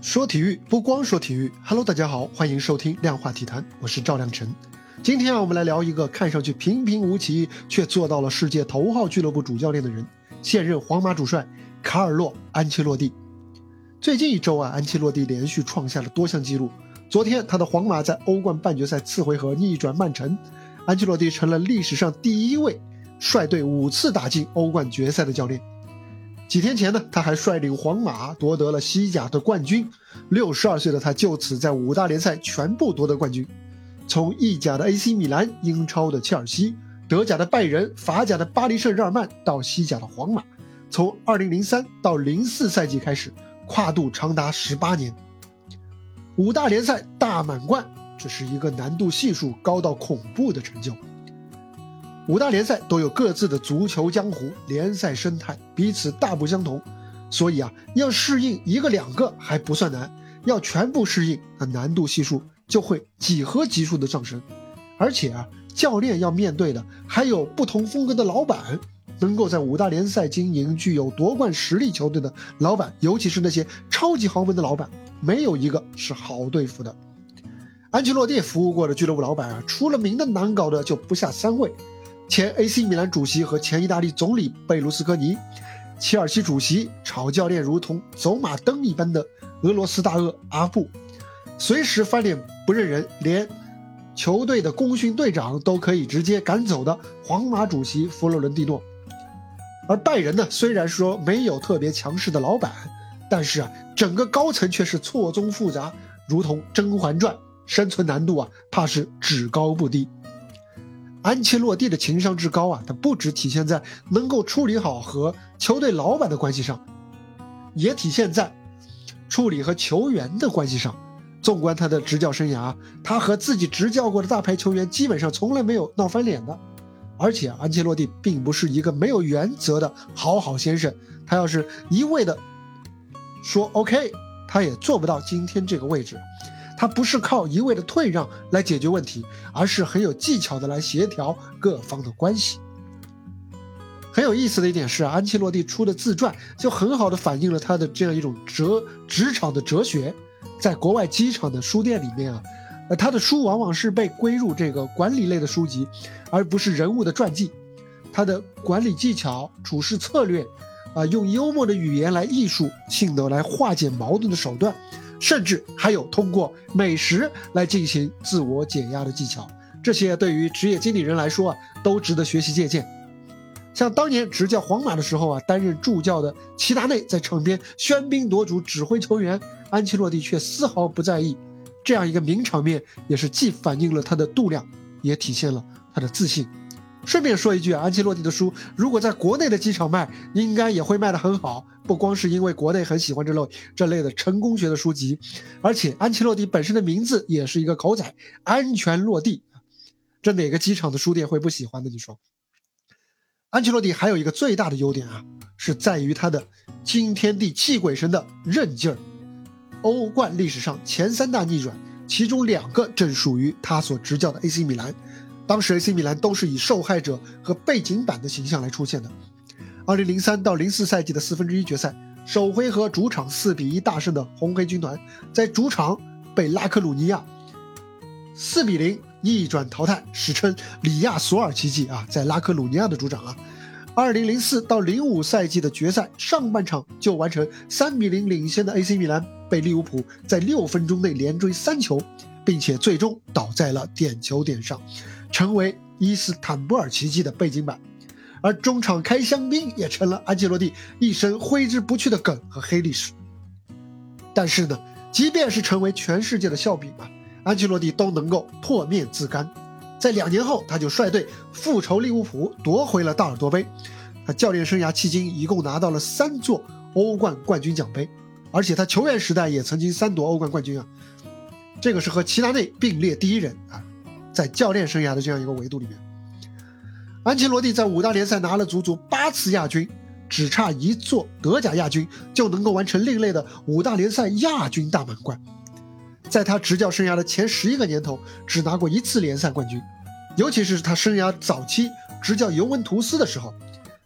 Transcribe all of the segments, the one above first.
说体育不光说体育，Hello，大家好，欢迎收听量化体坛，我是赵亮晨。今天啊，我们来聊一个看上去平平无奇，却做到了世界头号俱乐部主教练的人——现任皇马主帅卡尔洛·安切洛蒂。最近一周啊，安切洛蒂连续创下了多项纪录。昨天，他的皇马在欧冠半决赛次回合逆转曼城，安切洛蒂成了历史上第一位率队五次打进欧冠决赛的教练。几天前呢，他还率领皇马夺得了西甲的冠军。六十二岁的他就此在五大联赛全部夺得冠军，从意甲的 AC 米兰、英超的切尔西、德甲的拜仁、法甲的巴黎圣日耳曼到西甲的皇马，从二零零三到零四赛季开始，跨度长达十八年。五大联赛大满贯，这是一个难度系数高到恐怖的成就。五大联赛都有各自的足球江湖、联赛生态，彼此大不相同，所以啊，要适应一个两个还不算难，要全部适应，那难度系数就会几何级数的上升。而且啊，教练要面对的还有不同风格的老板，能够在五大联赛经营具有夺冠实力球队的老板，尤其是那些超级豪门的老板，没有一个是好对付的。安切洛蒂服务过的俱乐部老板啊，出了名的难搞的就不下三位。前 AC 米兰主席和前意大利总理贝卢斯科尼，切尔西主席炒教练如同走马灯一般的俄罗斯大鳄阿布，随时翻脸不认人，连球队的功勋队长都可以直接赶走的皇马主席弗洛伦蒂诺。而拜仁呢，虽然说没有特别强势的老板，但是啊，整个高层却是错综复杂，如同《甄嬛传》，生存难度啊，怕是只高不低。安切洛蒂的情商之高啊，他不只体现在能够处理好和球队老板的关系上，也体现在处理和球员的关系上。纵观他的执教生涯，他和自己执教过的大牌球员基本上从来没有闹翻脸的。而且，安切洛蒂并不是一个没有原则的好好先生，他要是一味的说 OK，他也做不到今天这个位置。他不是靠一味的退让来解决问题，而是很有技巧的来协调各方的关系。很有意思的一点是，安切洛蒂出的自传就很好的反映了他的这样一种哲职场的哲学。在国外机场的书店里面啊，呃，他的书往往是被归入这个管理类的书籍，而不是人物的传记。他的管理技巧、处事策略，啊，用幽默的语言来艺术性的来化解矛盾的手段。甚至还有通过美食来进行自我解压的技巧，这些对于职业经理人来说啊，都值得学习借鉴。像当年执教皇马的时候啊，担任助教的齐达内在场边喧宾夺主指挥球员，安切洛蒂却丝毫不在意。这样一个名场面，也是既反映了他的度量，也体现了他的自信。顺便说一句，安切洛蒂的书如果在国内的机场卖，应该也会卖得很好。不光是因为国内很喜欢这类这类的成功学的书籍，而且安切洛蒂本身的名字也是一个口仔，安全落地。这哪个机场的书店会不喜欢的？你说？安切洛蒂还有一个最大的优点啊，是在于他的惊天地泣鬼神的韧劲儿。欧冠历史上前三大逆转，其中两个正属于他所执教的 AC 米兰。当时 AC 米兰都是以受害者和背景板的形象来出现的。二零零三到零四赛季的四分之一决赛，首回合主场四比一大胜的红黑军团，在主场被拉科鲁尼亚四比零逆转淘汰，史称里亚索尔奇迹啊，在拉科鲁尼亚的主场啊。二零零四到零五赛季的决赛上半场就完成三比零领先的 AC 米兰，被利物浦在六分钟内连追三球，并且最终倒在了点球点上。成为伊斯坦布尔奇迹的背景板，而中场开香槟也成了安切洛蒂一生挥之不去的梗和黑历史。但是呢，即便是成为全世界的笑柄啊，安切洛蒂都能够破灭自甘。在两年后，他就率队复仇利物浦，夺回了大耳朵杯。他教练生涯迄今一共拿到了三座欧冠冠军奖杯，而且他球员时代也曾经三夺欧冠冠军啊，这个是和齐达内并列第一人啊。在教练生涯的这样一个维度里面，安切洛蒂在五大联赛拿了足足八次亚军，只差一座德甲亚军就能够完成另类的五大联赛亚军大满贯。在他执教生涯的前十一个年头，只拿过一次联赛冠军，尤其是他生涯早期执教尤文图斯的时候，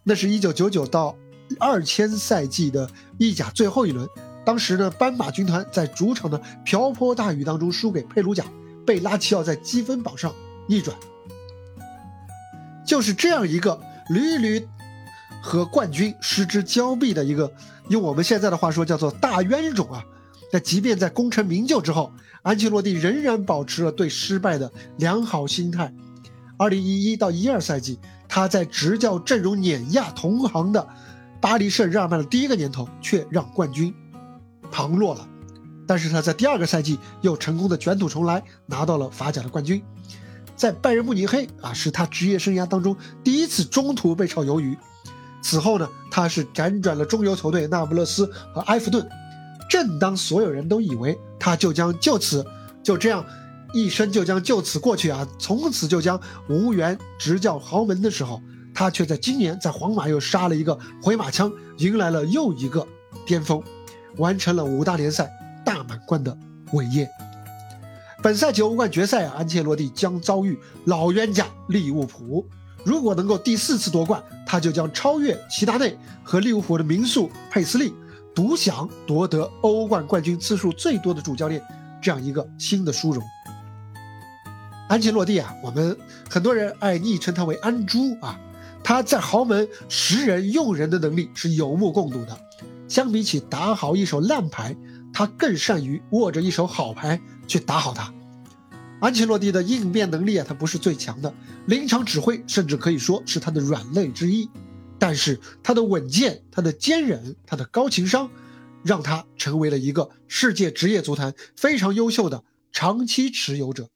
那是一九九九到二千赛季的意甲最后一轮，当时呢，斑马军团在主场的瓢泼大雨当中输给佩鲁贾，被拉齐奥在积分榜上逆转。就是这样一个屡屡和冠军失之交臂的一个，用我们现在的话说叫做大冤种啊。但即便在功成名就之后，安切洛蒂仍然保持了对失败的良好心态。二零一一到一二赛季，他在执教阵容碾压同行的巴黎圣日耳曼的第一个年头，却让冠军旁落了。但是他在第二个赛季又成功的卷土重来，拿到了法甲的冠军。在拜仁慕尼黑啊，是他职业生涯当中第一次中途被炒鱿鱼。此后呢，他是辗转了中游球队那不勒斯和埃弗顿。正当所有人都以为他就将就此就这样一生就将就此过去啊，从此就将无缘执教豪门的时候，他却在今年在皇马又杀了一个回马枪，迎来了又一个巅峰，完成了五大联赛大满贯的伟业。本赛季欧冠决赛啊，安切洛蒂将遭遇老冤家利物浦。如果能够第四次夺冠，他就将超越齐达内和利物浦的名宿佩斯利。独享夺得欧冠冠军次数最多的主教练这样一个新的殊荣。安切洛蒂啊，我们很多人爱昵称他为安猪啊。他在豪门识人用人的能力是有目共睹的。相比起打好一手烂牌，他更善于握着一手好牌去打好它。安切洛蒂的应变能力啊，他不是最强的，临场指挥甚至可以说是他的软肋之一。但是他的稳健、他的坚韧、他的高情商，让他成为了一个世界职业足坛非常优秀的长期持有者。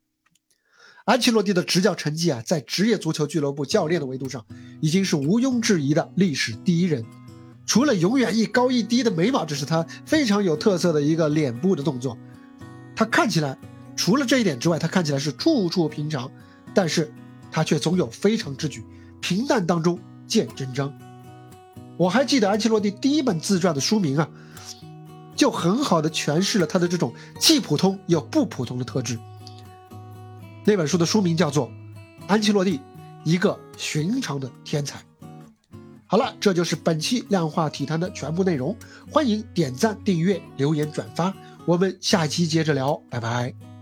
安切洛蒂的执教成绩啊，在职业足球俱乐部教练的维度上，已经是毋庸置疑的历史第一人。除了永远一高一低的眉毛，这是他非常有特色的一个脸部的动作。他看起来，除了这一点之外，他看起来是处处平常，但是他却总有非常之举，平淡当中。见真章，我还记得安切洛蒂第一本自传的书名啊，就很好的诠释了他的这种既普通又不普通的特质。那本书的书名叫做《安切洛蒂：一个寻常的天才》。好了，这就是本期量化体坛的全部内容，欢迎点赞、订阅、留言、转发，我们下期接着聊，拜拜。